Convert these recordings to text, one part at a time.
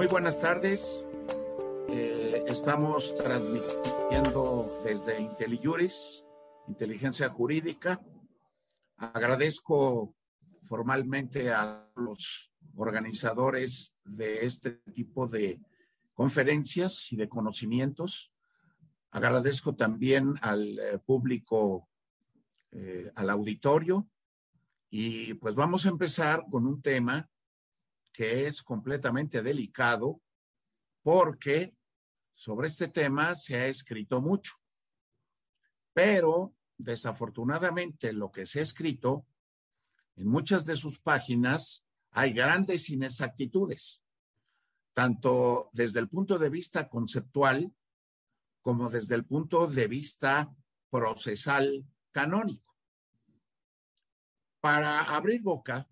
Muy buenas tardes. Eh, estamos transmitiendo desde IntelliJuris, Inteligencia Jurídica. Agradezco formalmente a los organizadores de este tipo de conferencias y de conocimientos. Agradezco también al eh, público, eh, al auditorio. Y pues vamos a empezar con un tema que es completamente delicado porque sobre este tema se ha escrito mucho. Pero desafortunadamente lo que se ha escrito en muchas de sus páginas hay grandes inexactitudes, tanto desde el punto de vista conceptual como desde el punto de vista procesal canónico. Para abrir boca,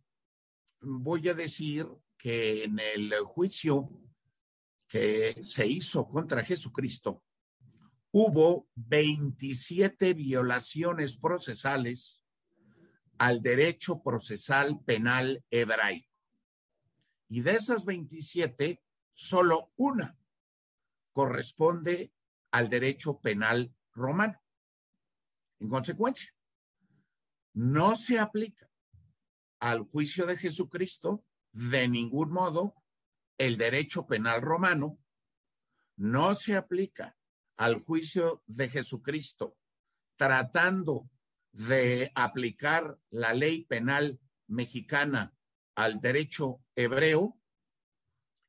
voy a decir que en el juicio que se hizo contra Jesucristo, hubo 27 violaciones procesales al derecho procesal penal hebraico. Y de esas 27, solo una corresponde al derecho penal romano. En consecuencia, no se aplica al juicio de Jesucristo de ningún modo el derecho penal romano, no se aplica al juicio de Jesucristo tratando de aplicar la ley penal mexicana al derecho hebreo.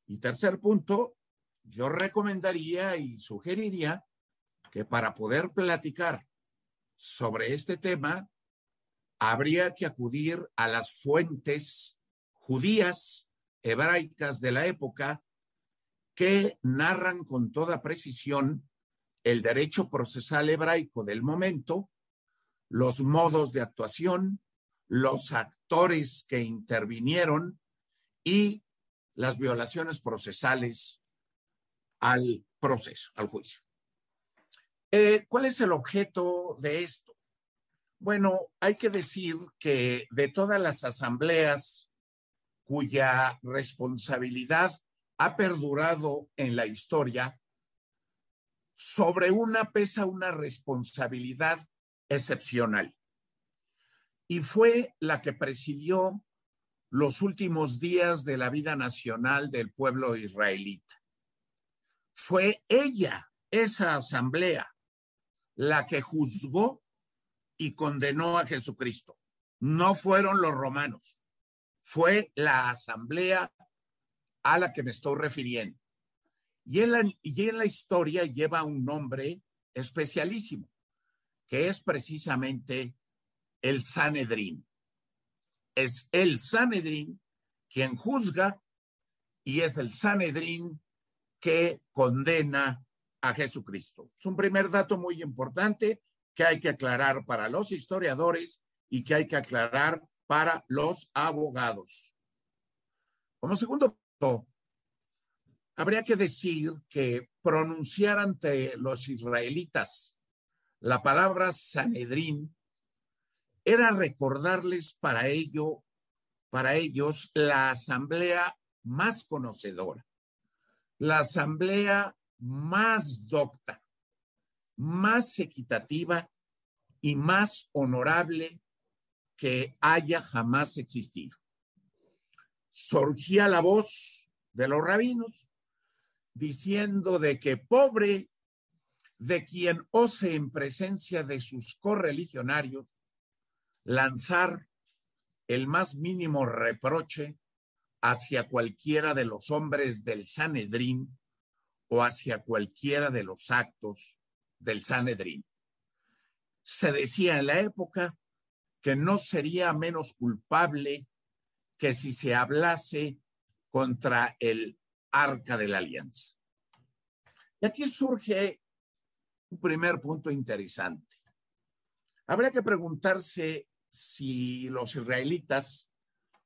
Y tercer punto, yo recomendaría y sugeriría que para poder platicar sobre este tema, habría que acudir a las fuentes judías hebraicas de la época que narran con toda precisión el derecho procesal hebraico del momento, los modos de actuación, los actores que intervinieron y las violaciones procesales al proceso, al juicio. Eh, ¿Cuál es el objeto de esto? Bueno, hay que decir que de todas las asambleas cuya responsabilidad ha perdurado en la historia, sobre una pesa una responsabilidad excepcional. Y fue la que presidió los últimos días de la vida nacional del pueblo israelita. Fue ella, esa asamblea, la que juzgó y condenó a Jesucristo. No fueron los romanos fue la asamblea a la que me estoy refiriendo. Y en la, y en la historia lleva un nombre especialísimo, que es precisamente el Sanedrín. Es el Sanedrín quien juzga y es el Sanedrín que condena a Jesucristo. Es un primer dato muy importante que hay que aclarar para los historiadores y que hay que aclarar para los abogados. Como segundo punto, habría que decir que pronunciar ante los israelitas la palabra Sanedrín era recordarles para ello, para ellos, la asamblea más conocedora, la asamblea más docta, más equitativa y más honorable que haya jamás existido. Surgía la voz de los rabinos diciendo de que pobre de quien ose en presencia de sus correligionarios lanzar el más mínimo reproche hacia cualquiera de los hombres del Sanedrín o hacia cualquiera de los actos del Sanedrín. Se decía en la época que no sería menos culpable que si se hablase contra el arca de la alianza. Y aquí surge un primer punto interesante. Habría que preguntarse si los israelitas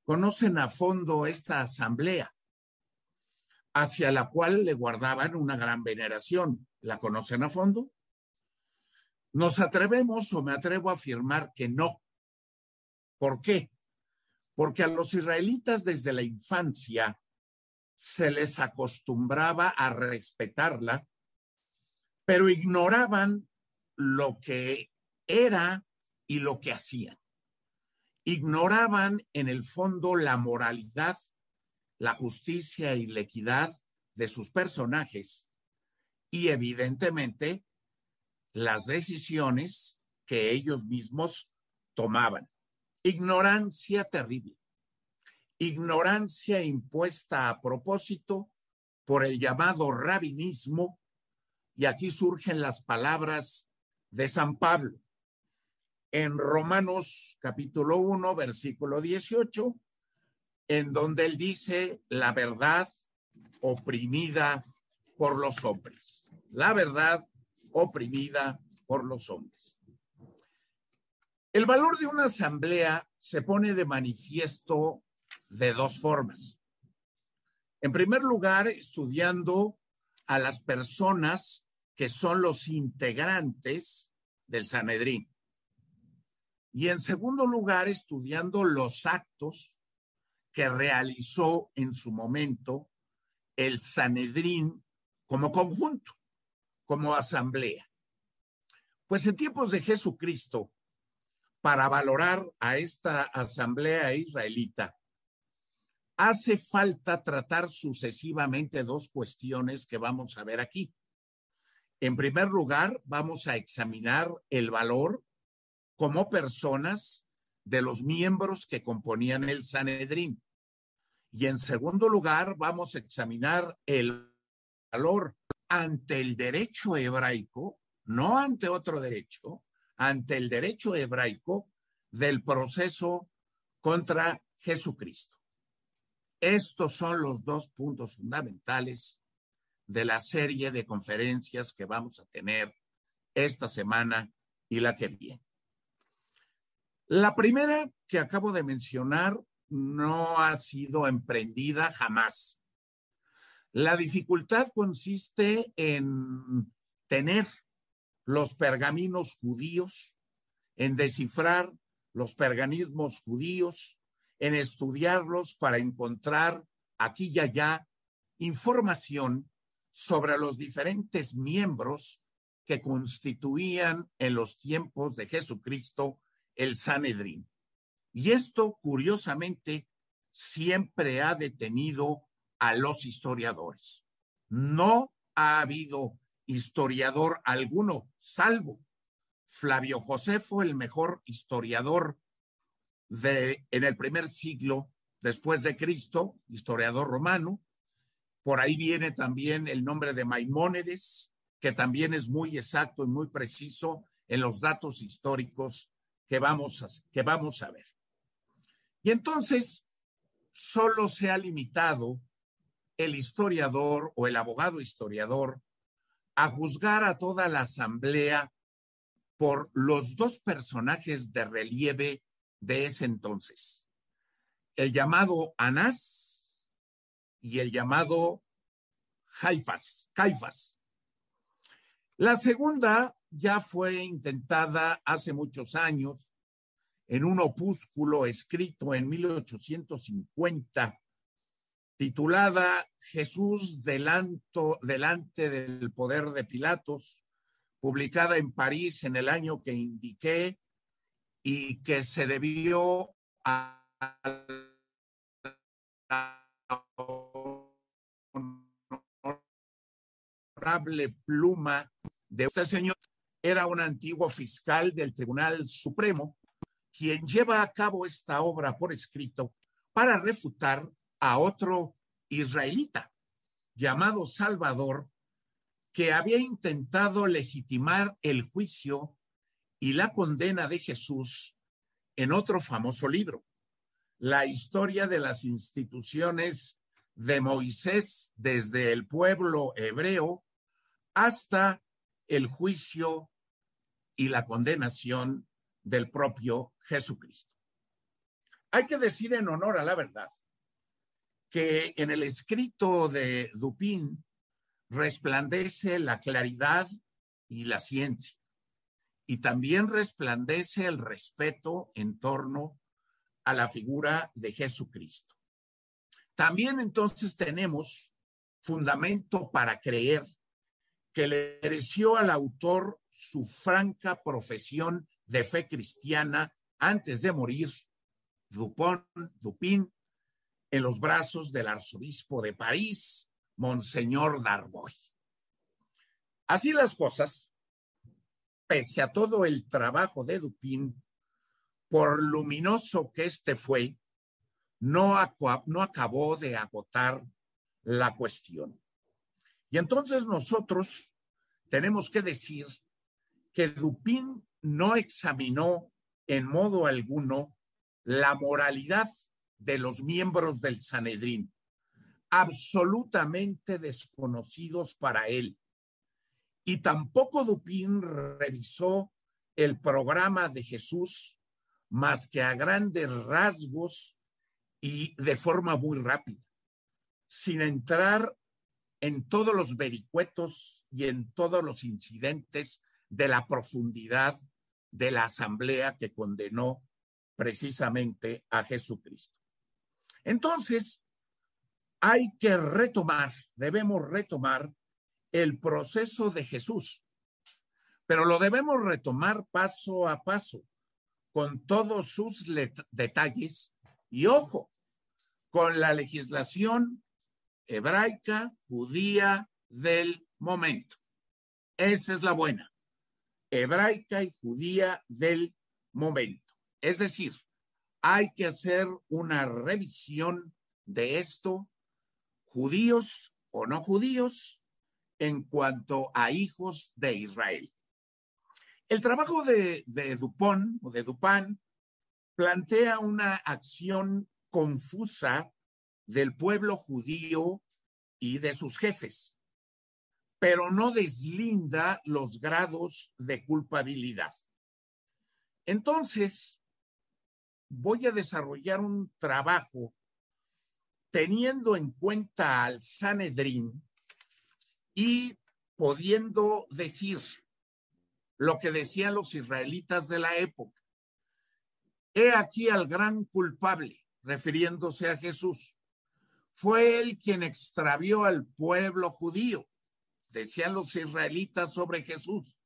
conocen a fondo esta asamblea, hacia la cual le guardaban una gran veneración. ¿La conocen a fondo? Nos atrevemos o me atrevo a afirmar que no. ¿Por qué? Porque a los israelitas desde la infancia se les acostumbraba a respetarla, pero ignoraban lo que era y lo que hacían. Ignoraban en el fondo la moralidad, la justicia y la equidad de sus personajes y evidentemente las decisiones que ellos mismos tomaban. Ignorancia terrible. Ignorancia impuesta a propósito por el llamado rabinismo, y aquí surgen las palabras de San Pablo. En Romanos capítulo 1, versículo 18, en donde él dice la verdad oprimida por los hombres. La verdad oprimida por los hombres. El valor de una asamblea se pone de manifiesto de dos formas. En primer lugar, estudiando a las personas que son los integrantes del Sanedrín. Y en segundo lugar, estudiando los actos que realizó en su momento el Sanedrín como conjunto, como asamblea. Pues en tiempos de Jesucristo, para valorar a esta asamblea israelita, hace falta tratar sucesivamente dos cuestiones que vamos a ver aquí. En primer lugar, vamos a examinar el valor como personas de los miembros que componían el Sanedrín. Y en segundo lugar, vamos a examinar el valor ante el derecho hebraico, no ante otro derecho, ante el derecho hebraico del proceso contra Jesucristo. Estos son los dos puntos fundamentales de la serie de conferencias que vamos a tener esta semana y la que viene. La primera que acabo de mencionar no ha sido emprendida jamás. La dificultad consiste en tener los pergaminos judíos, en descifrar los perganismos judíos, en estudiarlos para encontrar aquí y allá información sobre los diferentes miembros que constituían en los tiempos de Jesucristo el Sanedrín. Y esto, curiosamente, siempre ha detenido a los historiadores. No ha habido historiador alguno, salvo Flavio Josefo, el mejor historiador de, en el primer siglo después de Cristo, historiador romano. Por ahí viene también el nombre de Maimónides, que también es muy exacto y muy preciso en los datos históricos que vamos a, que vamos a ver. Y entonces, solo se ha limitado el historiador o el abogado historiador a juzgar a toda la asamblea por los dos personajes de relieve de ese entonces, el llamado Anás y el llamado Jaifas, Caifas. La segunda ya fue intentada hace muchos años en un opúsculo escrito en 1850 titulada Jesús delanto, delante del poder de Pilatos, publicada en París en el año que indiqué y que se debió a la honorable pluma de este señor. Era un antiguo fiscal del Tribunal Supremo quien lleva a cabo esta obra por escrito para refutar a otro israelita llamado Salvador, que había intentado legitimar el juicio y la condena de Jesús en otro famoso libro, la historia de las instituciones de Moisés desde el pueblo hebreo hasta el juicio y la condenación del propio Jesucristo. Hay que decir en honor a la verdad que en el escrito de Dupin resplandece la claridad y la ciencia, y también resplandece el respeto en torno a la figura de Jesucristo. También entonces tenemos fundamento para creer que le mereció al autor su franca profesión de fe cristiana antes de morir, Dupont, Dupin, en los brazos del arzobispo de París, Monseñor Darboy. Así las cosas, pese a todo el trabajo de Dupin, por luminoso que éste fue, no, no acabó de agotar la cuestión. Y entonces nosotros tenemos que decir que Dupin no examinó en modo alguno la moralidad de los miembros del Sanedrín, absolutamente desconocidos para él. Y tampoco Dupin revisó el programa de Jesús más que a grandes rasgos y de forma muy rápida, sin entrar en todos los vericuetos y en todos los incidentes de la profundidad de la asamblea que condenó precisamente a Jesucristo. Entonces, hay que retomar, debemos retomar el proceso de Jesús, pero lo debemos retomar paso a paso, con todos sus detalles y ojo, con la legislación hebraica, judía del momento. Esa es la buena, hebraica y judía del momento. Es decir, hay que hacer una revisión de esto, judíos o no judíos, en cuanto a hijos de Israel. El trabajo de, de Dupont o de Dupin plantea una acción confusa del pueblo judío y de sus jefes, pero no deslinda los grados de culpabilidad. Entonces, voy a desarrollar un trabajo teniendo en cuenta al Sanedrín y pudiendo decir lo que decían los israelitas de la época. He aquí al gran culpable, refiriéndose a Jesús. Fue él quien extravió al pueblo judío, decían los israelitas sobre Jesús.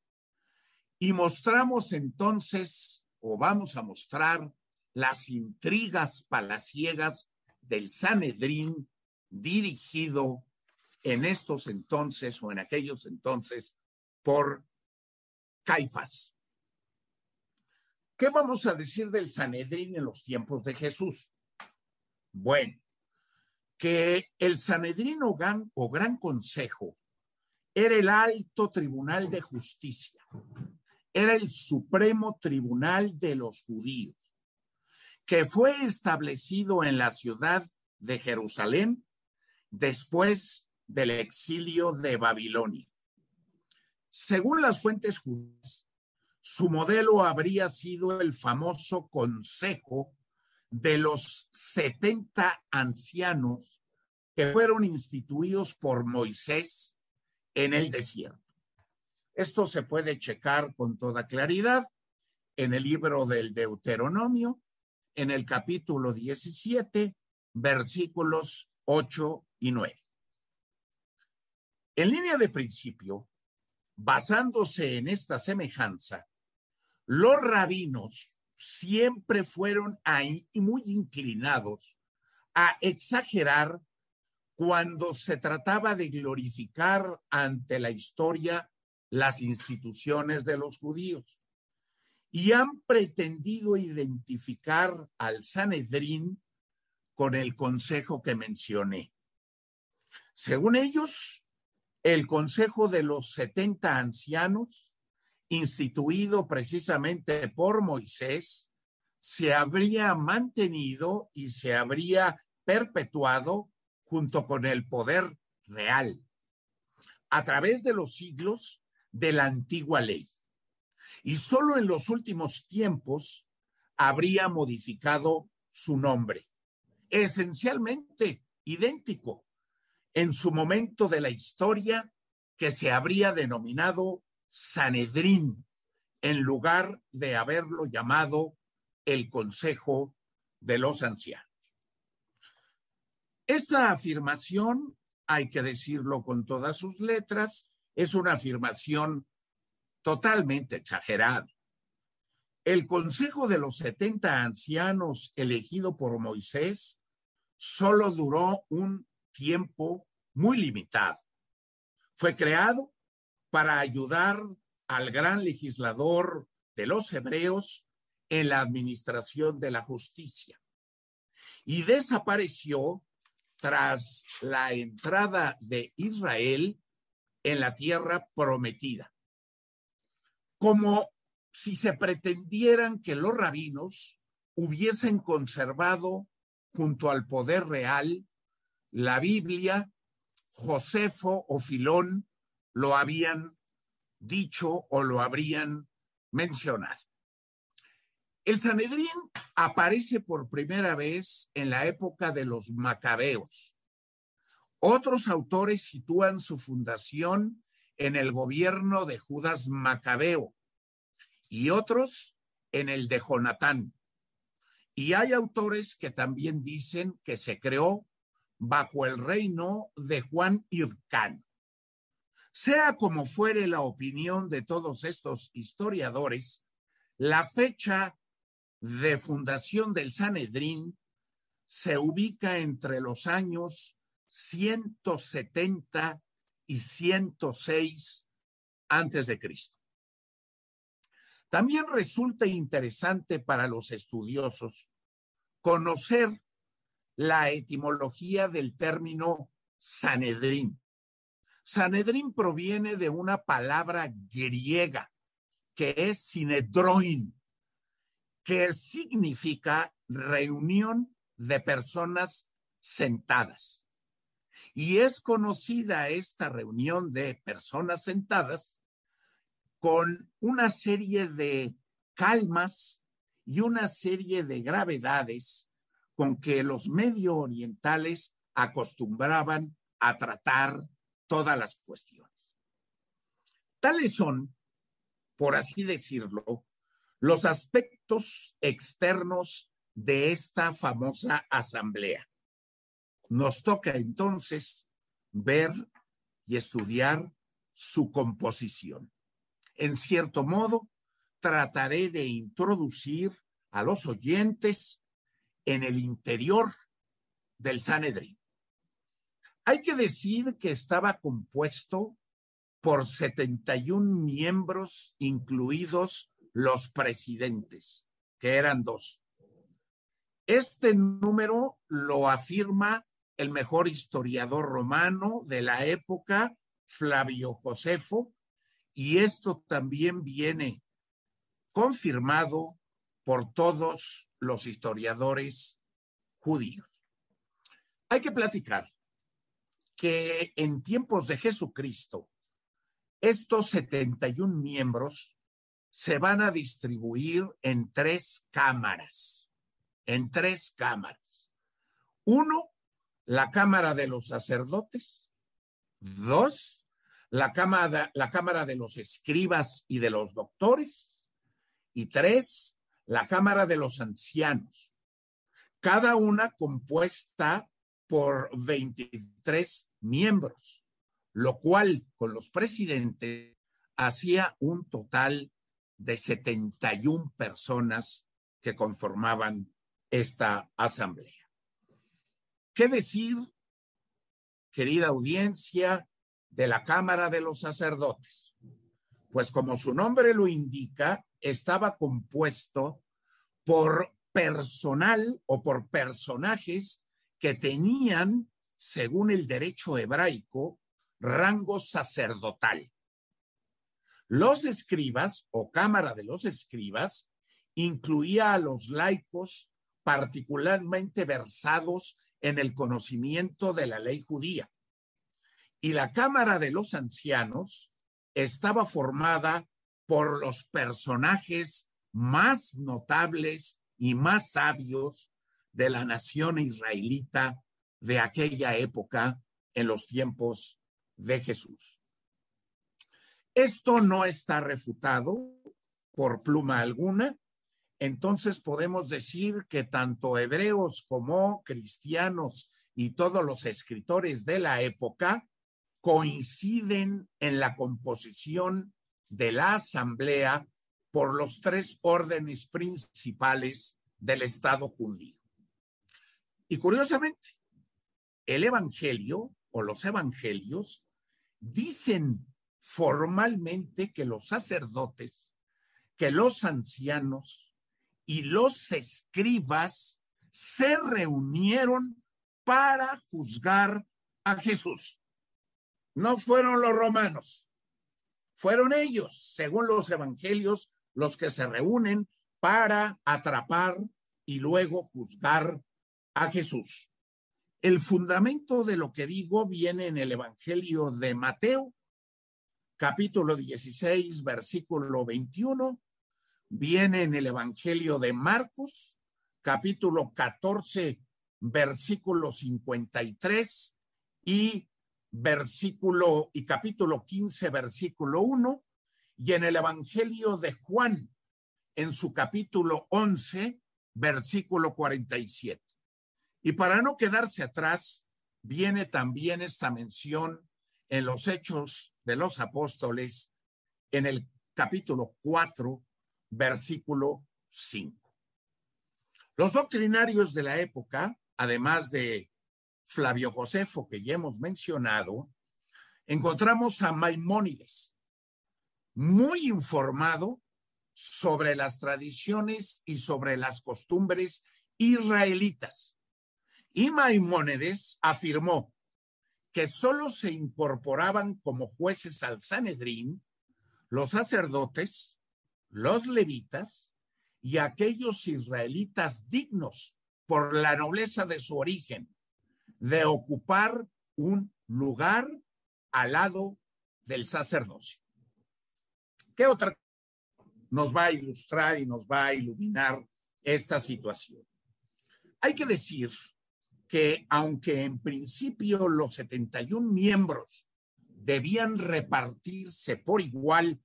Y mostramos entonces, o vamos a mostrar, las intrigas palaciegas del Sanedrín dirigido en estos entonces o en aquellos entonces por Caifás. ¿Qué vamos a decir del Sanedrín en los tiempos de Jesús? Bueno, que el Sanedrín o gran, o gran Consejo era el alto tribunal de justicia, era el supremo tribunal de los judíos, que fue establecido en la ciudad de Jerusalén después del exilio de Babilonia. Según las fuentes judías, su modelo habría sido el famoso Consejo de los 70 ancianos que fueron instituidos por Moisés en el desierto. Esto se puede checar con toda claridad en el libro del Deuteronomio, en el capítulo 17, versículos 8 y 9. En línea de principio, basándose en esta semejanza, los rabinos siempre fueron ahí muy inclinados a exagerar cuando se trataba de glorificar ante la historia las instituciones de los judíos. Y han pretendido identificar al Sanedrín con el consejo que mencioné. Según ellos, el consejo de los 70 ancianos instituido precisamente por Moisés, se habría mantenido y se habría perpetuado junto con el poder real a través de los siglos de la antigua ley. Y solo en los últimos tiempos habría modificado su nombre, esencialmente idéntico en su momento de la historia que se habría denominado Sanedrín, en lugar de haberlo llamado el Consejo de los Ancianos. Esta afirmación, hay que decirlo con todas sus letras, es una afirmación totalmente exagerada. El Consejo de los 70 ancianos elegido por Moisés solo duró un tiempo muy limitado. Fue creado para ayudar al gran legislador de los hebreos en la administración de la justicia. Y desapareció tras la entrada de Israel en la tierra prometida. Como si se pretendieran que los rabinos hubiesen conservado junto al poder real la Biblia, Josefo o Filón lo habían dicho o lo habrían mencionado. El Sanedrín aparece por primera vez en la época de los macabeos. Otros autores sitúan su fundación en el gobierno de Judas Macabeo y otros en el de Jonatán. Y hay autores que también dicen que se creó bajo el reino de Juan Hircán. Sea como fuere la opinión de todos estos historiadores, la fecha de fundación del Sanedrín se ubica entre los años 170 y 106 antes de Cristo. También resulta interesante para los estudiosos conocer la etimología del término Sanedrín. Sanedrín proviene de una palabra griega que es sinedroin, que significa reunión de personas sentadas. Y es conocida esta reunión de personas sentadas con una serie de calmas y una serie de gravedades con que los medio orientales acostumbraban a tratar todas las cuestiones. Tales son, por así decirlo, los aspectos externos de esta famosa asamblea. Nos toca entonces ver y estudiar su composición. En cierto modo, trataré de introducir a los oyentes en el interior del Sanedrín. Hay que decir que estaba compuesto por 71 miembros, incluidos los presidentes, que eran dos. Este número lo afirma el mejor historiador romano de la época, Flavio Josefo, y esto también viene confirmado por todos los historiadores judíos. Hay que platicar que en tiempos de Jesucristo, estos 71 miembros se van a distribuir en tres cámaras, en tres cámaras. Uno, la Cámara de los Sacerdotes. Dos, la cámara, la cámara de los Escribas y de los Doctores. Y tres, la Cámara de los Ancianos. Cada una compuesta por 23 miembros, lo cual con los presidentes hacía un total de 71 personas que conformaban esta asamblea. ¿Qué decir, querida audiencia, de la Cámara de los Sacerdotes? Pues como su nombre lo indica, estaba compuesto por personal o por personajes que tenían, según el derecho hebraico, rango sacerdotal. Los escribas o Cámara de los Escribas incluía a los laicos particularmente versados en el conocimiento de la ley judía. Y la Cámara de los Ancianos estaba formada por los personajes más notables y más sabios de la nación israelita de aquella época en los tiempos de Jesús. Esto no está refutado por pluma alguna, entonces podemos decir que tanto hebreos como cristianos y todos los escritores de la época coinciden en la composición de la asamblea por los tres órdenes principales del Estado judío. Y curiosamente, el Evangelio o los Evangelios dicen formalmente que los sacerdotes, que los ancianos y los escribas se reunieron para juzgar a Jesús. No fueron los romanos, fueron ellos, según los evangelios, los que se reúnen para atrapar y luego juzgar a Jesús. El fundamento de lo que digo viene en el Evangelio de Mateo, capítulo 16, versículo 21, viene en el Evangelio de Marcos, capítulo 14, versículo 53 y versículo y capítulo 15, versículo 1, y en el Evangelio de Juan, en su capítulo 11, versículo 47. Y para no quedarse atrás, viene también esta mención en los Hechos de los Apóstoles, en el capítulo 4, versículo 5. Los doctrinarios de la época, además de Flavio Josefo, que ya hemos mencionado, encontramos a Maimónides, muy informado sobre las tradiciones y sobre las costumbres israelitas. Y Maimónides afirmó que solo se incorporaban como jueces al Sanedrín los sacerdotes, los levitas y aquellos israelitas dignos por la nobleza de su origen, de ocupar un lugar al lado del sacerdocio. ¿Qué otra nos va a ilustrar y nos va a iluminar esta situación? Hay que decir que aunque en principio los 71 miembros debían repartirse por igual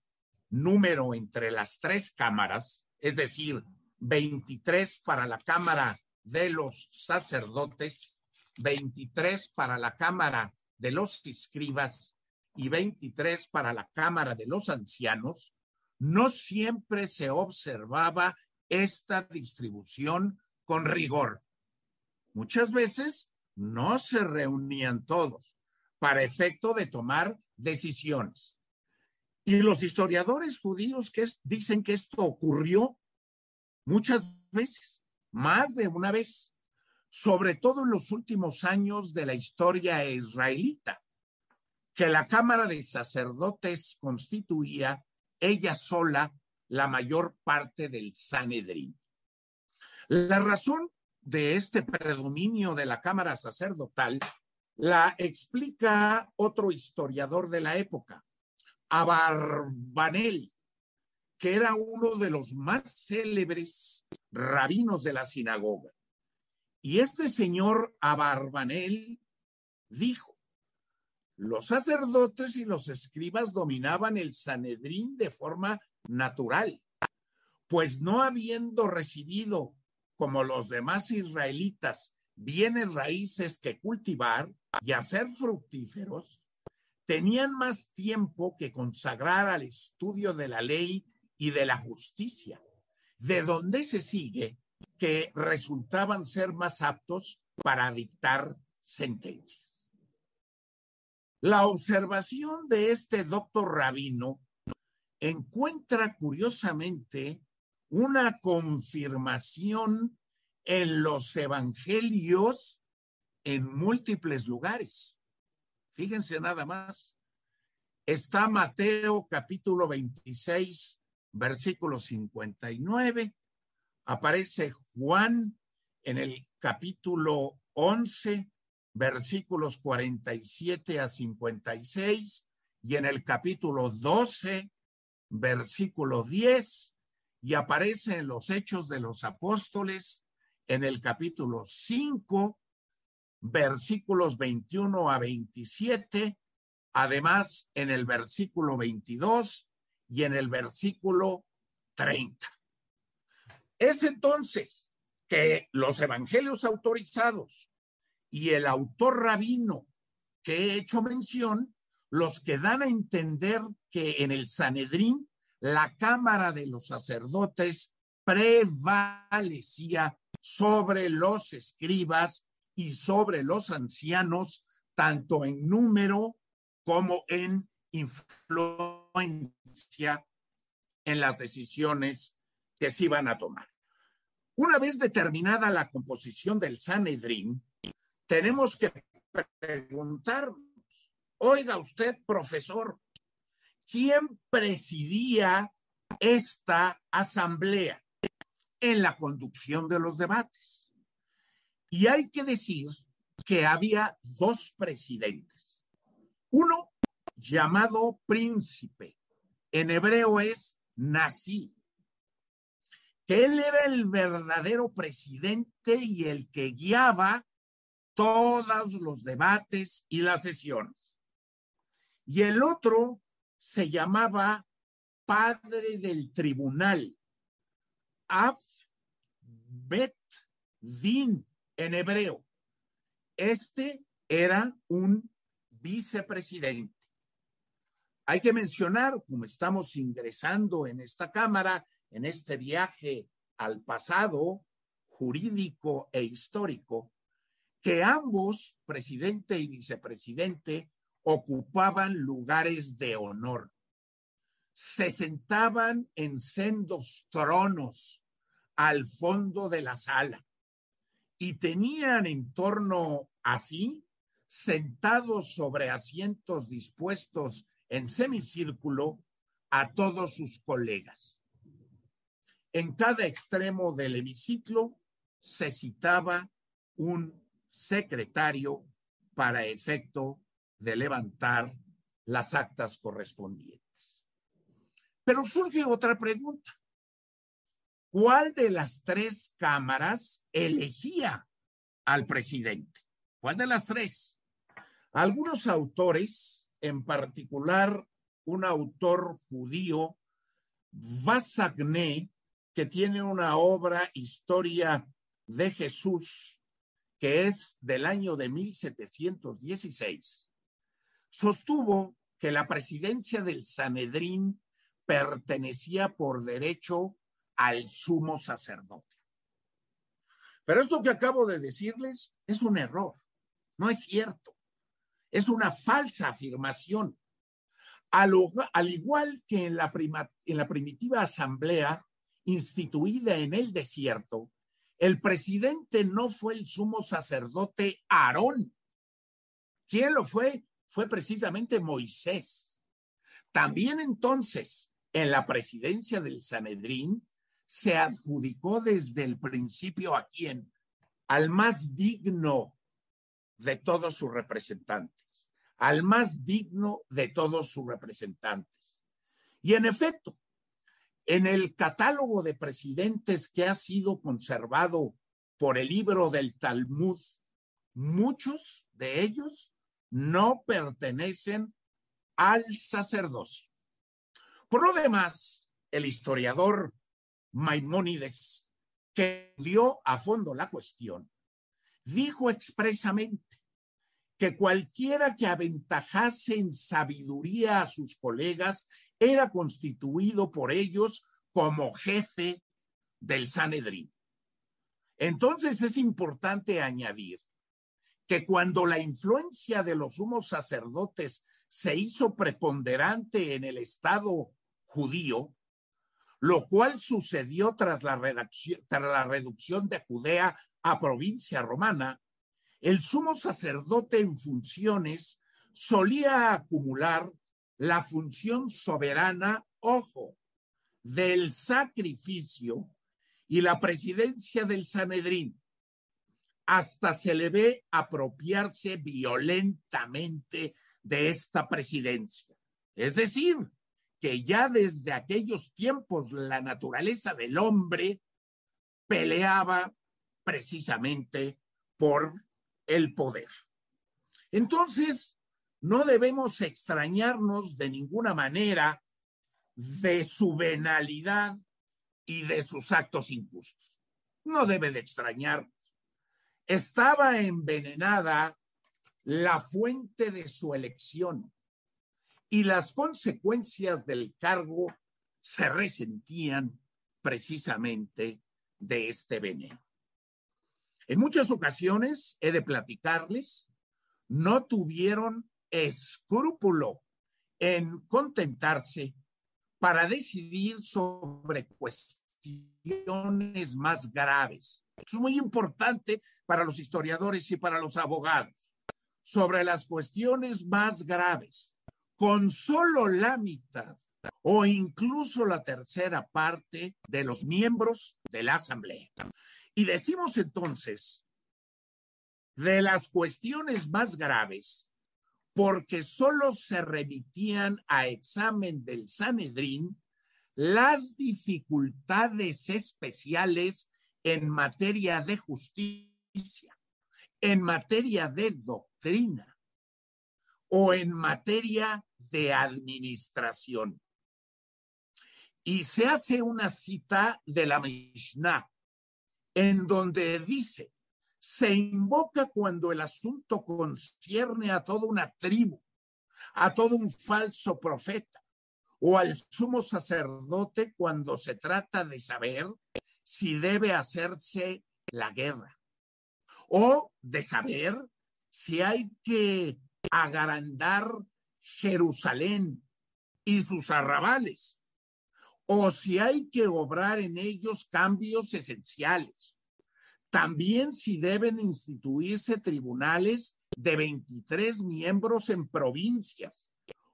número entre las tres cámaras, es decir, 23 para la Cámara de los sacerdotes 23 para la Cámara de los Escribas y 23 para la Cámara de los Ancianos, no siempre se observaba esta distribución con rigor. Muchas veces no se reunían todos para efecto de tomar decisiones. Y los historiadores judíos que dicen que esto ocurrió muchas veces, más de una vez sobre todo en los últimos años de la historia israelita, que la Cámara de Sacerdotes constituía ella sola la mayor parte del Sanedrín. La razón de este predominio de la Cámara sacerdotal la explica otro historiador de la época, Abarbanel, que era uno de los más célebres rabinos de la sinagoga. Y este señor Abarbanel dijo, los sacerdotes y los escribas dominaban el Sanedrín de forma natural, pues no habiendo recibido, como los demás israelitas, bienes raíces que cultivar y hacer fructíferos, tenían más tiempo que consagrar al estudio de la ley y de la justicia, de donde se sigue que resultaban ser más aptos para dictar sentencias. La observación de este doctor rabino encuentra curiosamente una confirmación en los evangelios en múltiples lugares. Fíjense nada más. Está Mateo capítulo 26, versículo 59, aparece Juan en el capítulo 11, versículos 47 a 56, y en el capítulo 12, versículo 10, y aparece en los Hechos de los Apóstoles en el capítulo 5, versículos 21 a 27, además en el versículo 22 y en el versículo 30. Es entonces que los evangelios autorizados y el autor rabino que he hecho mención, los que dan a entender que en el Sanedrín la Cámara de los Sacerdotes prevalecía sobre los escribas y sobre los ancianos, tanto en número como en influencia en las decisiones que se iban a tomar. Una vez determinada la composición del Sanedrín, tenemos que preguntarnos, oiga usted, profesor, ¿quién presidía esta asamblea en la conducción de los debates? Y hay que decir que había dos presidentes. Uno llamado príncipe, en hebreo es nací, que él era el verdadero presidente y el que guiaba todos los debates y las sesiones. Y el otro se llamaba padre del tribunal, Ab Bet Din en hebreo. Este era un vicepresidente. Hay que mencionar, como estamos ingresando en esta Cámara, en este viaje al pasado jurídico e histórico, que ambos, presidente y vicepresidente, ocupaban lugares de honor. Se sentaban en sendos tronos al fondo de la sala y tenían en torno así, sentados sobre asientos dispuestos en semicírculo, a todos sus colegas. En cada extremo del hemiciclo se citaba un secretario para efecto de levantar las actas correspondientes. Pero surge otra pregunta. ¿Cuál de las tres cámaras elegía al presidente? ¿Cuál de las tres? Algunos autores, en particular un autor judío, Vasagné, que tiene una obra Historia de Jesús, que es del año de 1716, sostuvo que la presidencia del Sanedrín pertenecía por derecho al sumo sacerdote. Pero esto que acabo de decirles es un error, no es cierto, es una falsa afirmación. Al, al igual que en la, en la primitiva asamblea instituida en el desierto, el presidente no fue el sumo sacerdote Aarón. ¿Quién lo fue? Fue precisamente Moisés. También entonces, en la presidencia del Sanedrín, se adjudicó desde el principio a quién? Al más digno de todos sus representantes, al más digno de todos sus representantes. Y en efecto, en el catálogo de presidentes que ha sido conservado por el libro del Talmud, muchos de ellos no pertenecen al sacerdocio. Por lo demás, el historiador Maimónides, que dio a fondo la cuestión, dijo expresamente que cualquiera que aventajase en sabiduría a sus colegas era constituido por ellos como jefe del Sanedrín. Entonces es importante añadir que cuando la influencia de los sumos sacerdotes se hizo preponderante en el Estado judío, lo cual sucedió tras la, tras la reducción de Judea a provincia romana, el sumo sacerdote en funciones solía acumular la función soberana, ojo, del sacrificio y la presidencia del Sanedrín. Hasta se le ve apropiarse violentamente de esta presidencia. Es decir, que ya desde aquellos tiempos la naturaleza del hombre peleaba precisamente por el poder. Entonces, no debemos extrañarnos de ninguna manera de su venalidad y de sus actos injustos. No debe de extrañar. estaba envenenada la fuente de su elección y las consecuencias del cargo se resentían precisamente de este veneno. En muchas ocasiones, he de platicarles, no tuvieron escrúpulo en contentarse para decidir sobre cuestiones más graves. Es muy importante para los historiadores y para los abogados. Sobre las cuestiones más graves, con solo la mitad o incluso la tercera parte de los miembros de la Asamblea. Y decimos entonces de las cuestiones más graves, porque solo se remitían a examen del Sanedrín las dificultades especiales en materia de justicia, en materia de doctrina o en materia de administración. Y se hace una cita de la Mishnah en donde dice, se invoca cuando el asunto concierne a toda una tribu, a todo un falso profeta o al sumo sacerdote cuando se trata de saber si debe hacerse la guerra o de saber si hay que agrandar Jerusalén y sus arrabales o si hay que obrar en ellos cambios esenciales. También si deben instituirse tribunales de 23 miembros en provincias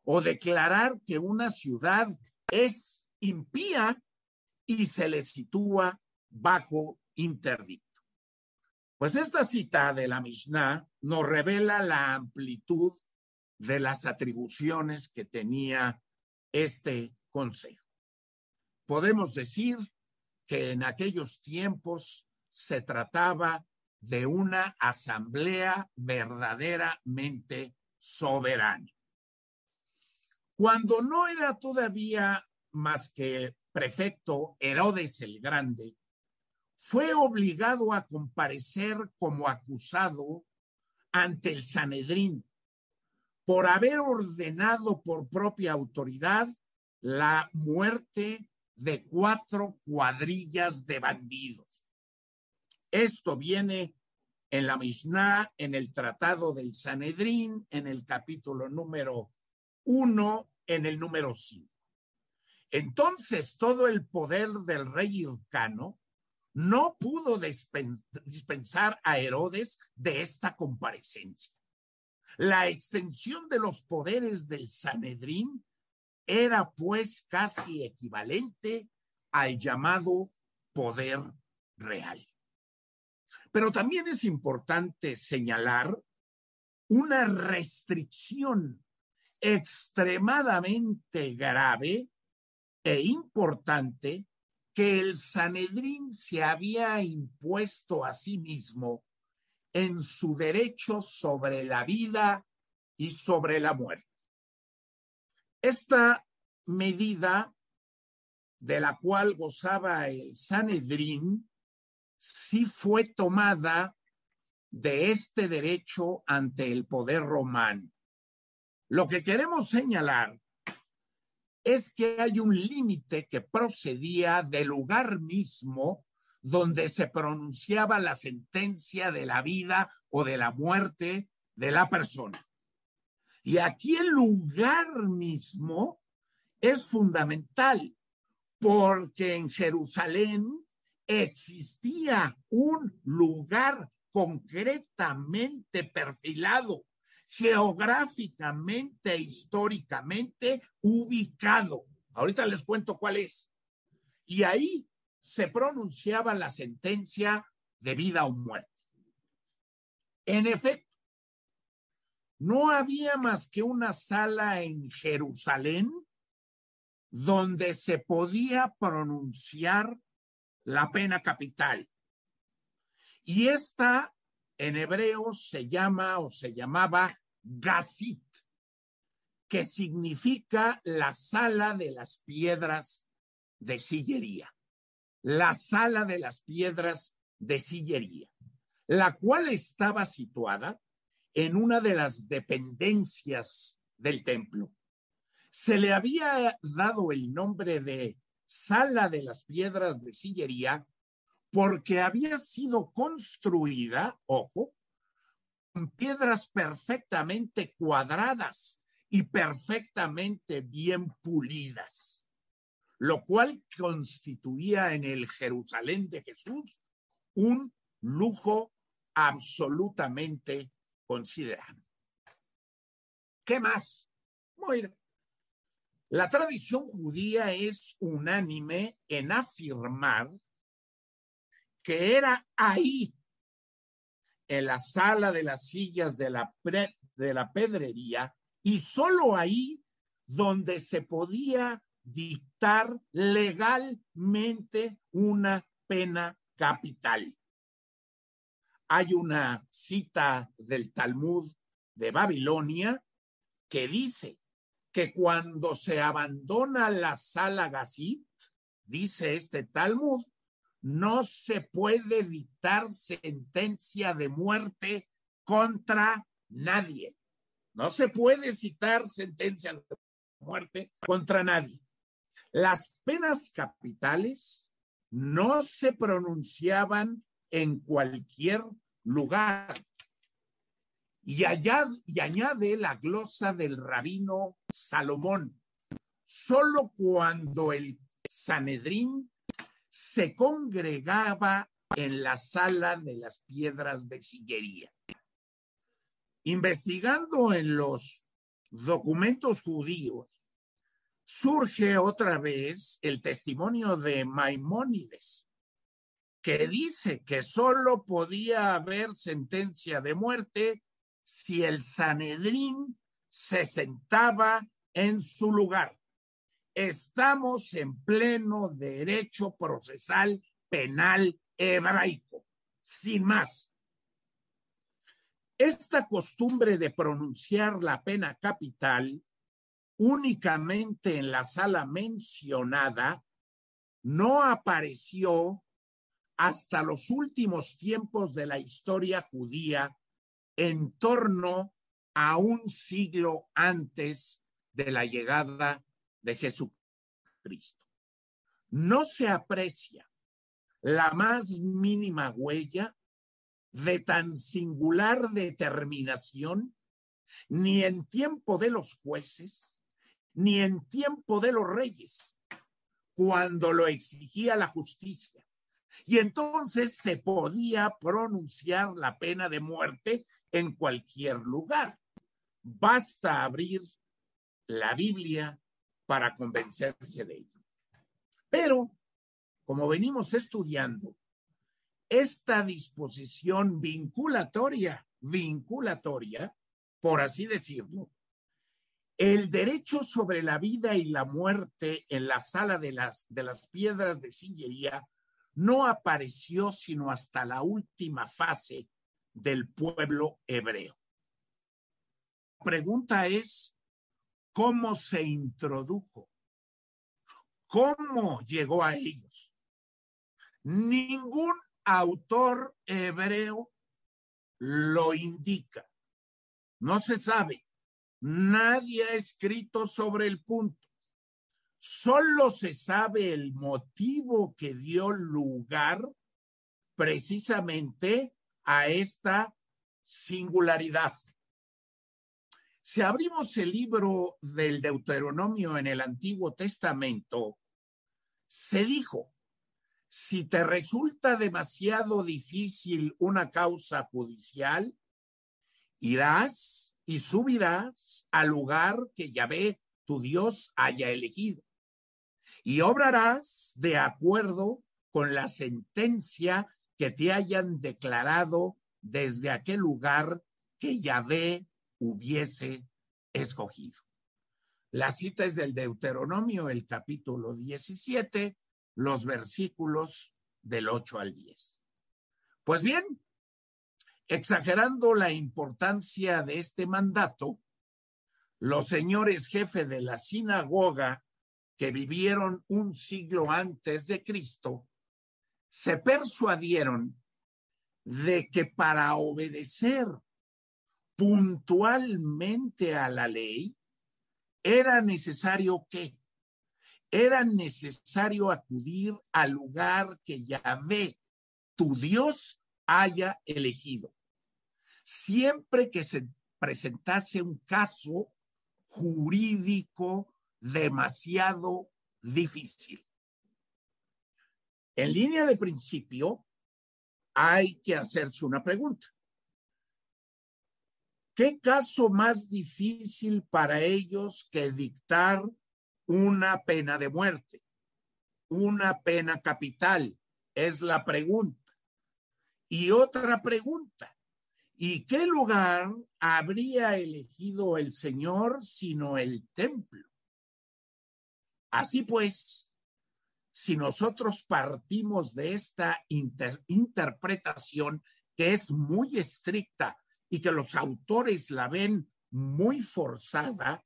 o declarar que una ciudad es impía y se le sitúa bajo interdicto. Pues esta cita de la Mishnah nos revela la amplitud de las atribuciones que tenía este consejo podemos decir que en aquellos tiempos se trataba de una asamblea verdaderamente soberana. Cuando no era todavía más que prefecto Herodes el Grande, fue obligado a comparecer como acusado ante el Sanedrín por haber ordenado por propia autoridad la muerte de cuatro cuadrillas de bandidos. Esto viene en la Mishnah, en el Tratado del Sanedrín, en el capítulo número uno, en el número cinco. Entonces, todo el poder del rey Hircano no pudo dispensar a Herodes de esta comparecencia. La extensión de los poderes del Sanedrín era pues casi equivalente al llamado poder real. Pero también es importante señalar una restricción extremadamente grave e importante que el Sanedrín se había impuesto a sí mismo en su derecho sobre la vida y sobre la muerte. Esta medida de la cual gozaba el Sanedrín sí fue tomada de este derecho ante el poder romano. Lo que queremos señalar es que hay un límite que procedía del lugar mismo donde se pronunciaba la sentencia de la vida o de la muerte de la persona. Y aquí el lugar mismo es fundamental, porque en Jerusalén existía un lugar concretamente perfilado, geográficamente e históricamente ubicado. Ahorita les cuento cuál es. Y ahí se pronunciaba la sentencia de vida o muerte. En efecto, no había más que una sala en Jerusalén donde se podía pronunciar la pena capital. Y esta en hebreo se llama o se llamaba Gazit, que significa la sala de las piedras de sillería. La sala de las piedras de sillería. la cual estaba situada en una de las dependencias del templo. Se le había dado el nombre de Sala de las Piedras de Sillería porque había sido construida, ojo, con piedras perfectamente cuadradas y perfectamente bien pulidas, lo cual constituía en el Jerusalén de Jesús un lujo absolutamente considerable. ¿Qué más? Bueno, la tradición judía es unánime en afirmar que era ahí, en la sala de las sillas de la, de la pedrería, y solo ahí donde se podía dictar legalmente una pena capital. Hay una cita del Talmud de Babilonia que dice que cuando se abandona la sala Gazit, dice este Talmud, no se puede dictar sentencia de muerte contra nadie. No se puede citar sentencia de muerte contra nadie. Las penas capitales no se pronunciaban en cualquier lugar. Y, allá, y añade la glosa del rabino Salomón, solo cuando el Sanedrín se congregaba en la sala de las piedras de sillería. Investigando en los documentos judíos, surge otra vez el testimonio de Maimónides, que dice que solo podía haber sentencia de muerte si el Sanedrín se sentaba en su lugar. Estamos en pleno derecho procesal penal hebraico, sin más. Esta costumbre de pronunciar la pena capital únicamente en la sala mencionada no apareció hasta los últimos tiempos de la historia judía en torno a un siglo antes de la llegada de Jesucristo. No se aprecia la más mínima huella de tan singular determinación ni en tiempo de los jueces, ni en tiempo de los reyes, cuando lo exigía la justicia. Y entonces se podía pronunciar la pena de muerte en cualquier lugar. Basta abrir la Biblia para convencerse de ello. Pero, como venimos estudiando, esta disposición vinculatoria, vinculatoria, por así decirlo, el derecho sobre la vida y la muerte en la sala de las, piedras de sillería no apareció sino hasta la última fase del pueblo hebreo. La pregunta es, cómo se introdujo, cómo llegó a ellos. Ningún autor hebreo lo indica. No se sabe. Nadie ha escrito sobre el punto. Solo se sabe el motivo que dio lugar precisamente a esta singularidad. Si abrimos el libro del Deuteronomio en el Antiguo Testamento, se dijo, si te resulta demasiado difícil una causa judicial, irás y subirás al lugar que Yahvé, tu Dios, haya elegido, y obrarás de acuerdo con la sentencia que te hayan declarado desde aquel lugar que Yahvé hubiese escogido. La cita es del Deuteronomio, el capítulo 17, los versículos del 8 al 10. Pues bien, exagerando la importancia de este mandato, los señores jefe de la sinagoga que vivieron un siglo antes de Cristo se persuadieron de que para obedecer puntualmente a la ley, era necesario que era necesario acudir al lugar que Yahvé, tu Dios, haya elegido. Siempre que se presentase un caso jurídico demasiado difícil. En línea de principio, hay que hacerse una pregunta. ¿Qué caso más difícil para ellos que dictar una pena de muerte? Una pena capital es la pregunta. Y otra pregunta, ¿y qué lugar habría elegido el Señor sino el templo? Así pues, si nosotros partimos de esta interpretación que es muy estricta y que los autores la ven muy forzada,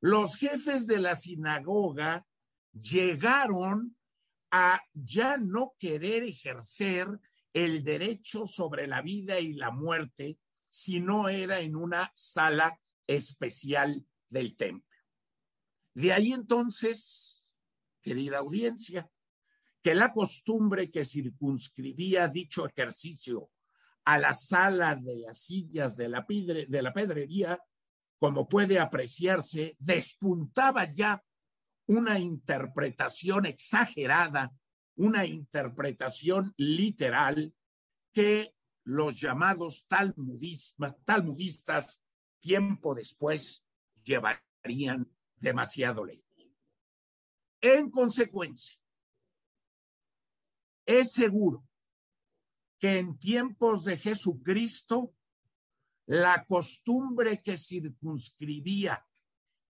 los jefes de la sinagoga llegaron a ya no querer ejercer el derecho sobre la vida y la muerte si no era en una sala especial del templo. De ahí entonces, querida audiencia, que la costumbre que circunscribía dicho ejercicio a la sala de las sillas de la, de la pedrería, como puede apreciarse, despuntaba ya una interpretación exagerada, una interpretación literal que los llamados talmudistas tiempo después llevarían demasiado lejos. En consecuencia, es seguro que en tiempos de Jesucristo la costumbre que circunscribía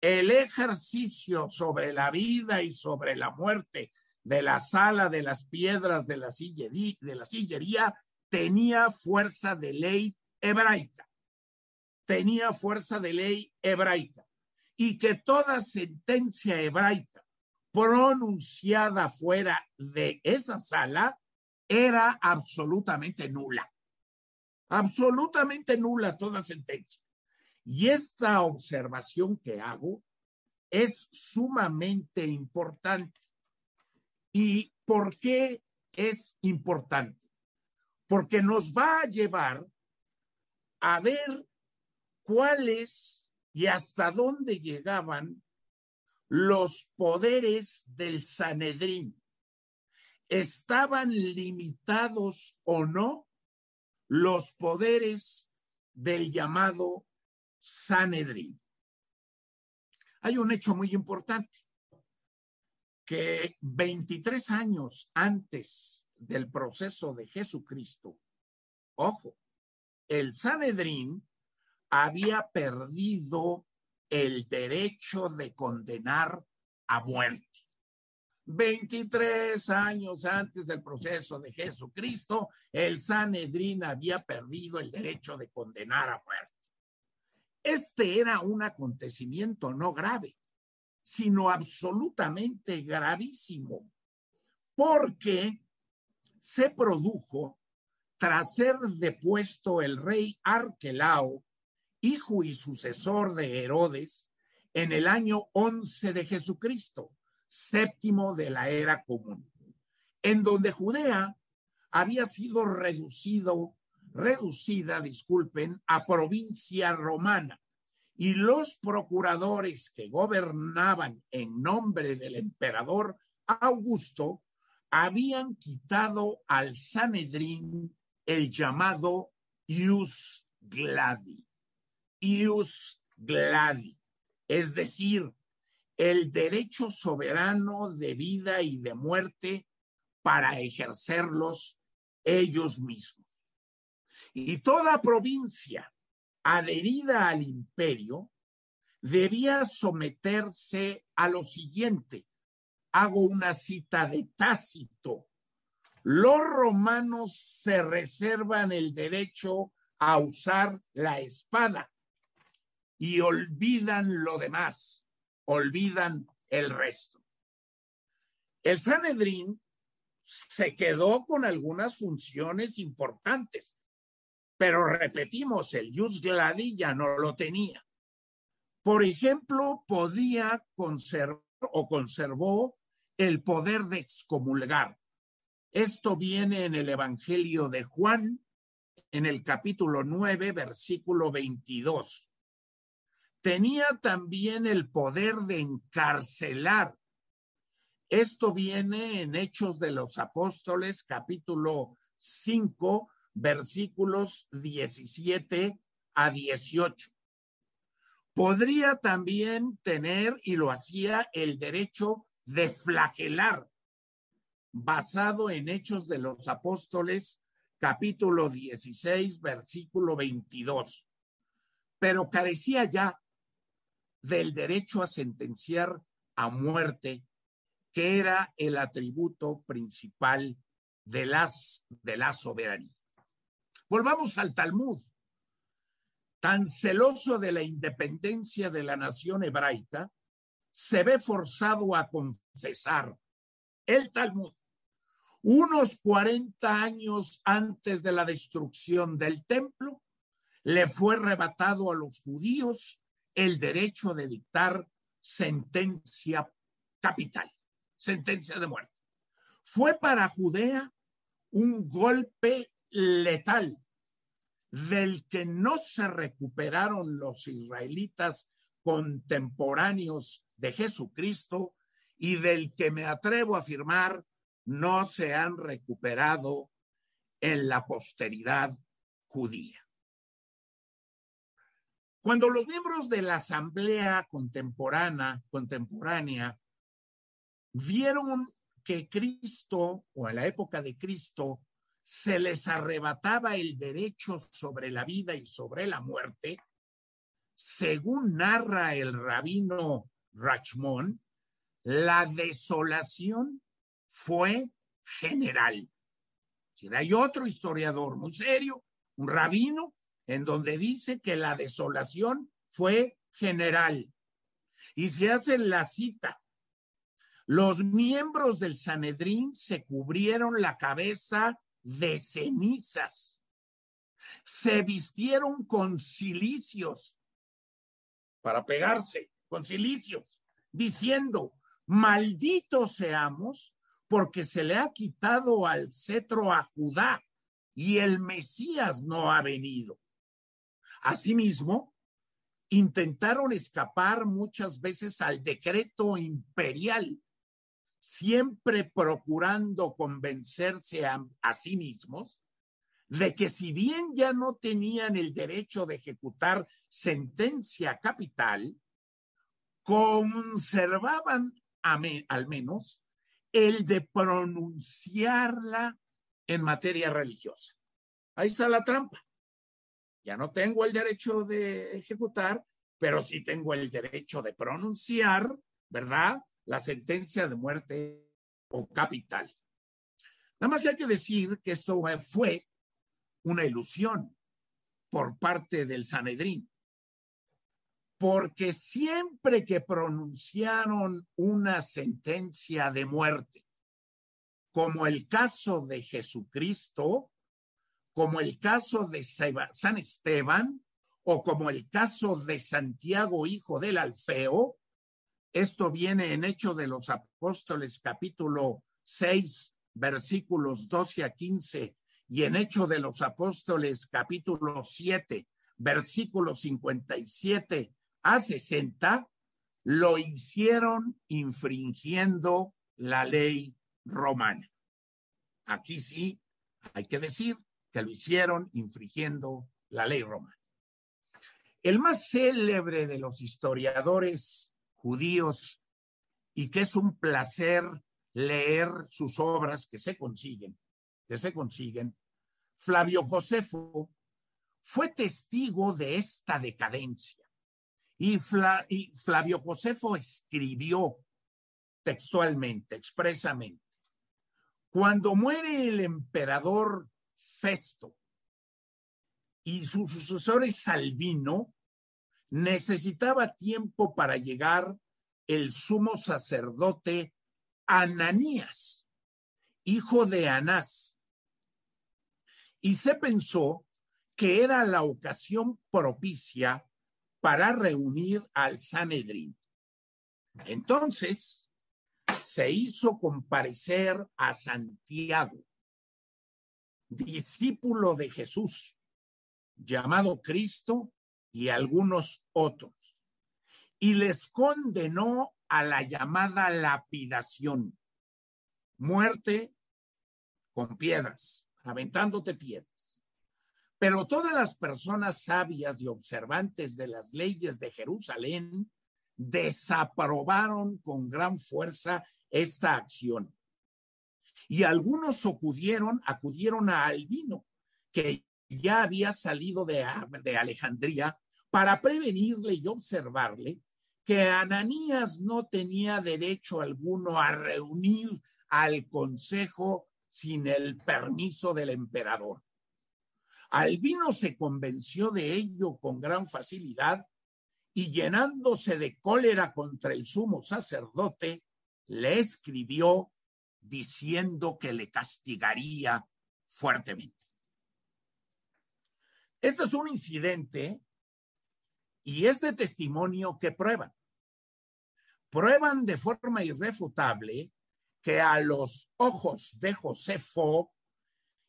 el ejercicio sobre la vida y sobre la muerte de la sala de las piedras de la, sillería, de tenía fuerza de ley hebraica. Tenía fuerza de ley hebraica. Y que toda sentencia hebraica pronunciada fuera de esa sala era absolutamente nula. Absolutamente nula toda sentencia. Y esta observación que hago es sumamente importante. ¿Y por qué es importante? Porque nos va a llevar a ver cuáles y hasta dónde llegaban los poderes del Sanedrín estaban limitados o no los poderes del llamado Sanedrín. Hay un hecho muy importante, que 23 años antes del proceso de Jesucristo, ojo, el Sanedrín había perdido el derecho de condenar a muerte. 23 años antes del proceso de Jesucristo, el Sanedrín había perdido el derecho de condenar a muerte. Este era un acontecimiento no grave, sino absolutamente gravísimo, porque se produjo tras ser depuesto el rey Arquelao, hijo y sucesor de Herodes, en el año 11 de Jesucristo séptimo de la era común, en donde Judea había sido reducido, reducida, disculpen, a provincia romana y los procuradores que gobernaban en nombre del emperador Augusto habían quitado al Sanedrín el llamado ius gladi. Ius gladi, es decir, el derecho soberano de vida y de muerte para ejercerlos ellos mismos. Y toda provincia adherida al imperio debía someterse a lo siguiente. Hago una cita de Tácito. Los romanos se reservan el derecho a usar la espada y olvidan lo demás olvidan el resto. El Sanedrín se quedó con algunas funciones importantes, pero repetimos, el jus gladi ya no lo tenía. Por ejemplo, podía conservar o conservó el poder de excomulgar. Esto viene en el Evangelio de Juan, en el capítulo 9, versículo 22. Tenía también el poder de encarcelar. Esto viene en Hechos de los Apóstoles, capítulo 5, versículos 17 a 18. Podría también tener, y lo hacía, el derecho de flagelar, basado en Hechos de los Apóstoles, capítulo 16, versículo 22. Pero carecía ya del derecho a sentenciar a muerte, que era el atributo principal de, las, de la soberanía. Volvamos al Talmud. Tan celoso de la independencia de la nación hebraica, se ve forzado a confesar el Talmud unos 40 años antes de la destrucción del templo, le fue arrebatado a los judíos el derecho de dictar sentencia capital, sentencia de muerte. Fue para Judea un golpe letal del que no se recuperaron los israelitas contemporáneos de Jesucristo y del que me atrevo a afirmar no se han recuperado en la posteridad judía. Cuando los miembros de la Asamblea contemporánea, contemporánea vieron que Cristo, o en la época de Cristo, se les arrebataba el derecho sobre la vida y sobre la muerte, según narra el rabino Rachmon, la desolación fue general. Si hay otro historiador muy serio, un rabino, en donde dice que la desolación fue general. Y se hace la cita. Los miembros del Sanedrín se cubrieron la cabeza de cenizas. Se vistieron con cilicios para pegarse, con cilicios, diciendo, malditos seamos porque se le ha quitado al cetro a Judá y el Mesías no ha venido. Asimismo, intentaron escapar muchas veces al decreto imperial, siempre procurando convencerse a, sí mismos de que si bien ya no tenían el derecho de ejecutar sentencia capital, conservaban al menos el de pronunciarla en materia religiosa. Ahí está la trampa. Ya no tengo el derecho de ejecutar, pero sí tengo el derecho de pronunciar, ¿verdad? La sentencia de muerte o capital. Nada más hay que decir que esto fue una ilusión por parte del Sanedrín porque siempre que pronunciaron una sentencia de muerte, como el caso de Jesucristo, como el caso de San Esteban o como el caso de Santiago, hijo del Alfeo, esto viene en Hecho de los Apóstoles capítulo 6, versículos 12 a 15 y en Hecho de los Apóstoles capítulo 7, versículo 57 a 60 lo hicieron infringiendo la ley romana. Aquí sí hay que decir que lo hicieron infringiendo la ley romana. El más célebre de los historiadores judíos. Y que es un placer leer sus obras que se consiguen, que se consiguen, Flavio Josefo fue testigo de esta decadencia. Y, Flavio Josefo escribió textualmente, expresamente, cuando muere el emperador Festo y su sucesor es Salvino, necesitaba tiempo para llegar el sumo sacerdote Ananías hijo de Anás. Y se pensó que era la ocasión propicia para reunir al Sanedrín. Entonces se hizo comparecer a Santiago, discípulo de Jesús, llamado Cristo, y algunos otros, y les condenó a la llamada lapidación, muerte con piedras, aventándote piedras. Pero todas las personas sabias y observantes de las leyes de Jerusalén desaprobaron con gran fuerza esta acción. Y algunos acudieron, acudieron a Albino, que ya había salido de, de Alejandría, para prevenirle y observarle que Ananías no tenía derecho alguno a reunir al consejo sin el permiso del emperador. Albino se convenció de ello con gran facilidad y llenándose de cólera contra el sumo sacerdote, le escribió diciendo que le castigaría fuertemente. Este es un incidente y este testimonio que prueban. Prueban de forma irrefutable que a los ojos de Josefo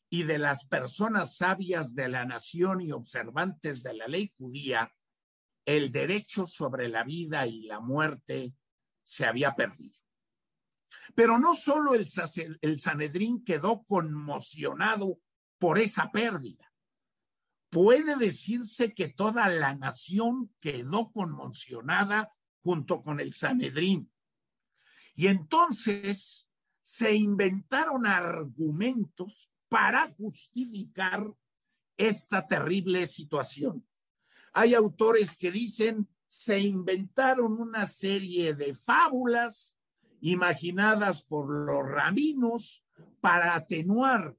y de las personas sabias de la nación y observantes de la ley judía, el derecho sobre la vida y la muerte se había perdido. Pero no solo el, el Sanedrín quedó conmocionado por esa pérdida. Puede decirse que toda la nación quedó conmocionada junto con el Sanedrín. Y entonces se inventaron argumentos para justificar esta terrible situación. Hay autores que dicen se inventaron una serie de fábulas imaginadas por los rabinos para atenuar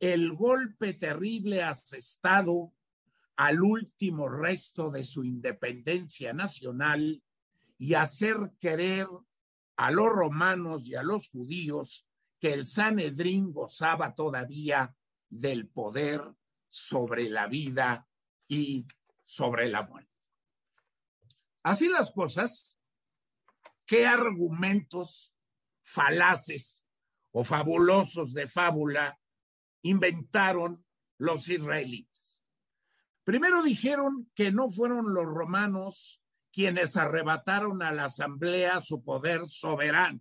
el golpe terrible asestado al último resto de su independencia nacional y hacer creer a los romanos y a los judíos que el Sanedrín gozaba todavía del poder sobre la vida y sobre la muerte. Así las cosas, ¿qué argumentos falaces o fabulosos de fábula inventaron los israelitas? Primero dijeron que no fueron los romanos quienes arrebataron a la asamblea su poder soberano,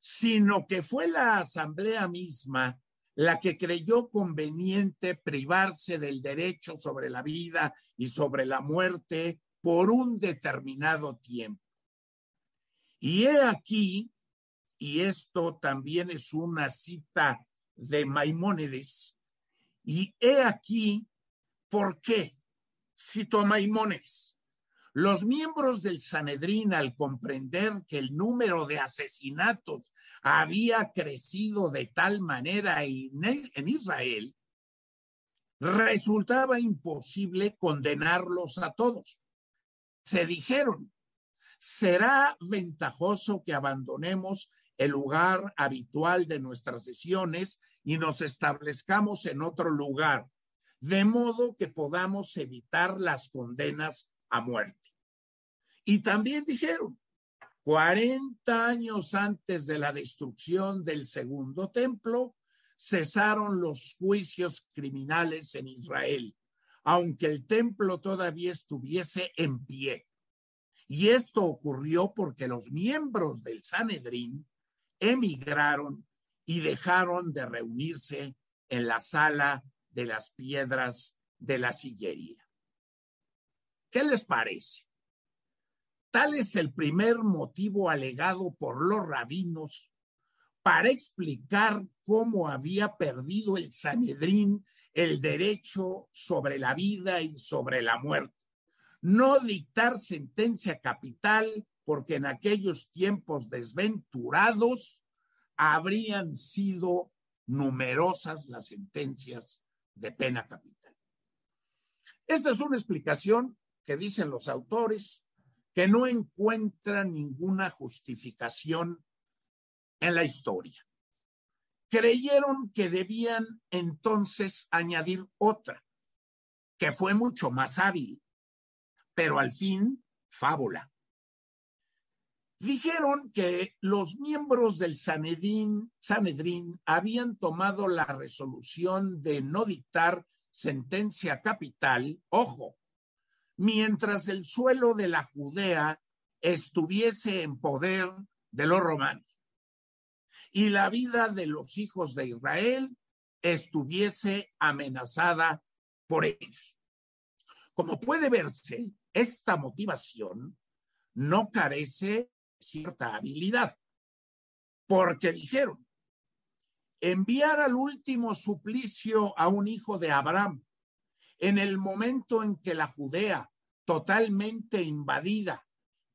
sino que fue la asamblea misma la que creyó conveniente privarse del derecho sobre la vida y sobre la muerte por un determinado tiempo. Y he aquí, y esto también es una cita de Maimónides, y he aquí por qué cito a Maimónides. Los miembros del Sanedrín, al comprender que el número de asesinatos había crecido de tal manera en Israel, resultaba imposible condenarlos a todos. Se dijeron, será ventajoso que abandonemos el lugar habitual de nuestras sesiones y nos establezcamos en otro lugar, de modo que podamos evitar las condenas a muerte. Y también dijeron, 40 años antes de la destrucción del segundo templo, cesaron los juicios criminales en Israel, aunque el templo todavía estuviese en pie. Y esto ocurrió porque los miembros del Sanedrín emigraron y dejaron de reunirse en la sala de las piedras de la sillería. ¿Qué les parece? Tal es el primer motivo alegado por los rabinos para explicar cómo había perdido el Sanedrín el derecho sobre la vida y sobre la muerte. No dictar sentencia capital, porque en aquellos tiempos desventurados habrían sido numerosas las sentencias de pena capital. Esta es una explicación que dicen los autores que no encuentra ninguna justificación en la historia. creyeron que debían entonces añadir otra, que fue mucho más hábil, pero al fin fábula. Dijeron que los miembros del Sanedrín, Sanedrín habían tomado la resolución de no dictar sentencia capital, ojo, mientras el suelo de la Judea estuviese en poder de los romanos y la vida de los hijos de Israel estuviese amenazada por ellos. Como puede verse, esta motivación no carece cierta habilidad, porque dijeron, enviar al último suplicio a un hijo de Abraham en el momento en que la Judea, totalmente invadida,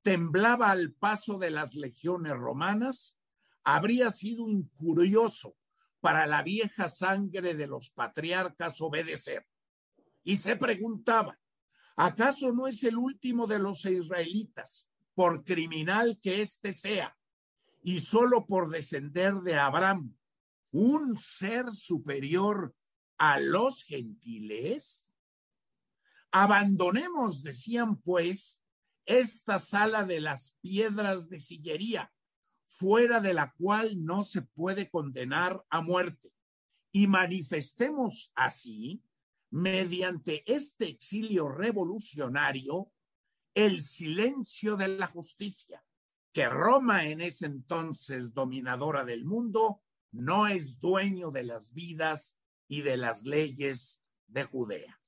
temblaba al paso de las legiones romanas, habría sido incurioso para la vieja sangre de los patriarcas obedecer. Y se preguntaba, ¿acaso no es el último de los israelitas, por criminal que éste sea, y solo por descender de Abraham, un ser superior a los gentiles? Abandonemos, decían pues, esta sala de las piedras de sillería, fuera de la cual no se puede condenar a muerte, y manifestemos así, mediante este exilio revolucionario, el silencio de la justicia, que Roma en ese entonces dominadora del mundo no es dueño de las vidas y de las leyes de Judea.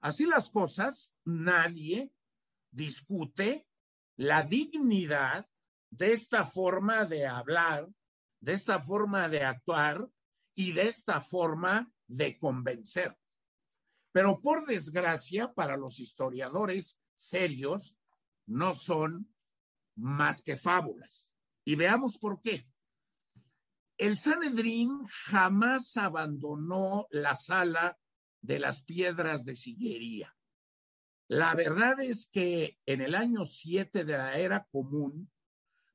Así las cosas, nadie discute la dignidad de esta forma de hablar, de esta forma de actuar y de esta forma de convencer. Pero por desgracia, para los historiadores serios, no son más que fábulas. Y veamos por qué. El Sanedrín jamás abandonó la sala de las piedras de sillería. La verdad es que en el año 7 de la era común,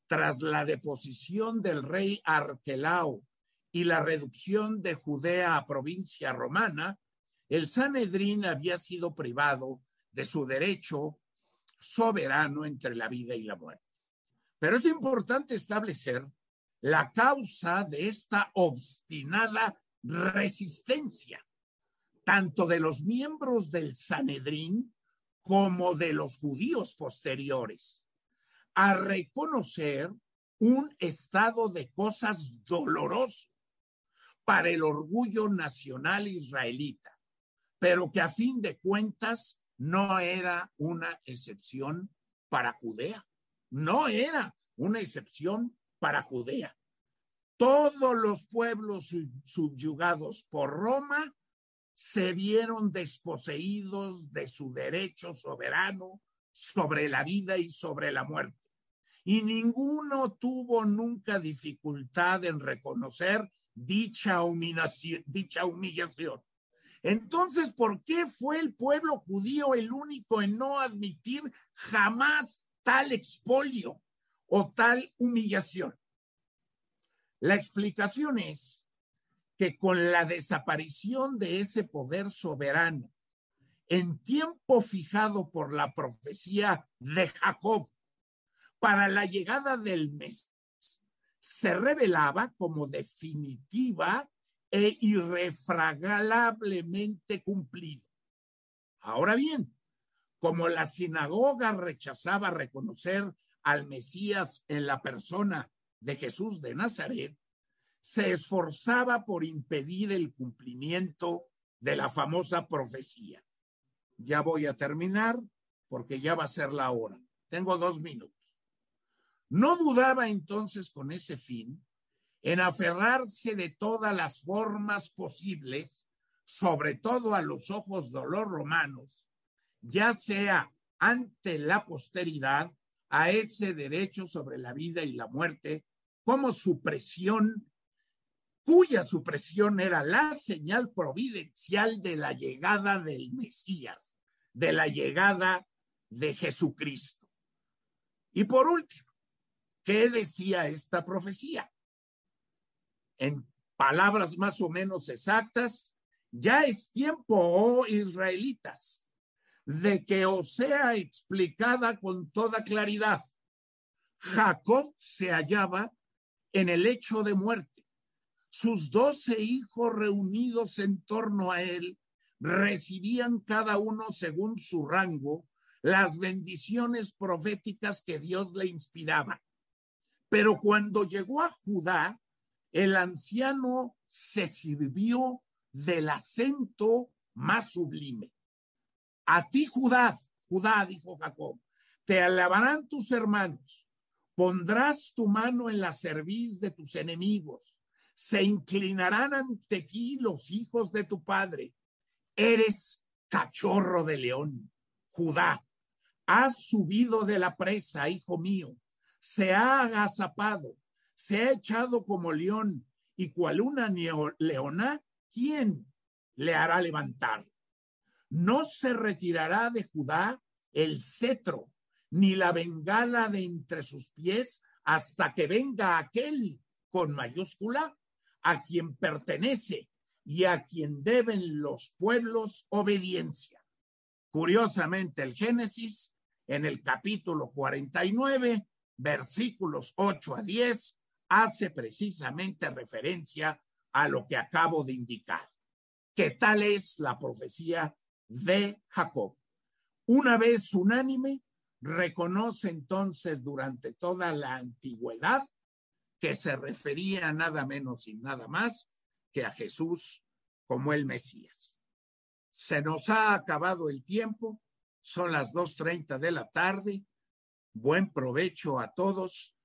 tras la deposición del rey Arquelao y la reducción de Judea a provincia romana, el Sanedrín había sido privado de su derecho soberano entre la vida y la muerte. Pero es importante establecer la causa de esta obstinada resistencia tanto de los miembros del Sanedrín como de los judíos posteriores, a reconocer un estado de cosas doloroso para el orgullo nacional israelita, pero que a fin de cuentas no era una excepción para Judea, no era una excepción para Judea. Todos los pueblos subyugados por Roma se vieron desposeídos de su derecho soberano sobre la vida y sobre la muerte. Y ninguno tuvo nunca dificultad en reconocer dicha humillación, dicha humillación. Entonces, ¿por qué fue el pueblo judío el único en no admitir jamás tal expolio o tal humillación? La explicación es que con la desaparición de ese poder soberano en tiempo fijado por la profecía de Jacob para la llegada del Mesías, se revelaba como definitiva e irrefragablemente cumplido. Ahora bien, como la sinagoga rechazaba reconocer al Mesías en la persona de Jesús de Nazaret, se esforzaba por impedir el cumplimiento de la famosa profecía. Ya voy a terminar porque ya va a ser la hora. Tengo dos minutos. No dudaba entonces con ese fin en aferrarse de todas las formas posibles, sobre todo a los ojos de los romanos, ya sea ante la posteridad, a ese derecho sobre la vida y la muerte como supresión cuya supresión era la señal providencial de la llegada del Mesías, de la llegada de Jesucristo. Y por último, ¿qué decía esta profecía? En palabras más o menos exactas, ya es tiempo, oh israelitas, de que os sea explicada con toda claridad. Jacob se hallaba en el hecho de muerte. Sus doce hijos reunidos en torno a él recibían cada uno según su rango las bendiciones proféticas que Dios le inspiraba. Pero cuando llegó a Judá, el anciano se sirvió del acento más sublime. A ti, Judá, Judá, dijo Jacob, te alabarán tus hermanos, pondrás tu mano en la cerviz de tus enemigos, se inclinarán ante ti los hijos de tu padre. Eres cachorro de león, Judá, has subido de la presa, hijo mío, se ha agazapado, se ha echado como león y cual una leona, ¿quién le hará levantar? No se retirará de Judá el cetro, ni la bengala de entre sus pies, hasta que venga aquel con mayúscula a quien pertenece y a quien deben los pueblos obediencia. Curiosamente, el Génesis, en el capítulo 49, versículos 8 a 10, hace precisamente referencia a lo que acabo de indicar, que tal es la profecía de Jacob. Una vez unánime, reconoce entonces durante toda la antigüedad que se refería nada menos y nada más que a Jesús como el Mesías. Se nos ha acabado el tiempo, son las 2.30 de la tarde. Buen provecho a todos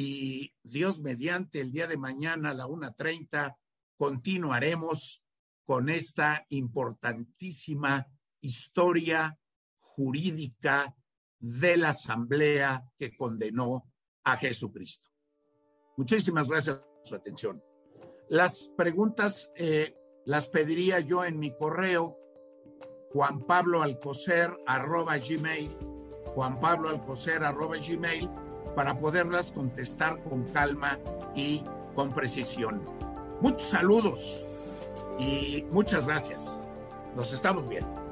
y Dios mediante el día de mañana a la 1.30 continuaremos con esta importantísima historia jurídica de la asamblea que condenó a Jesucristo. Muchísimas gracias por su atención. Las preguntas eh, las pediría yo en mi correo Juan Pablo Alcocer arroba gmail, arroba gmail, para poderlas contestar con calma y con precisión. Muchos saludos y muchas gracias. Nos estamos viendo.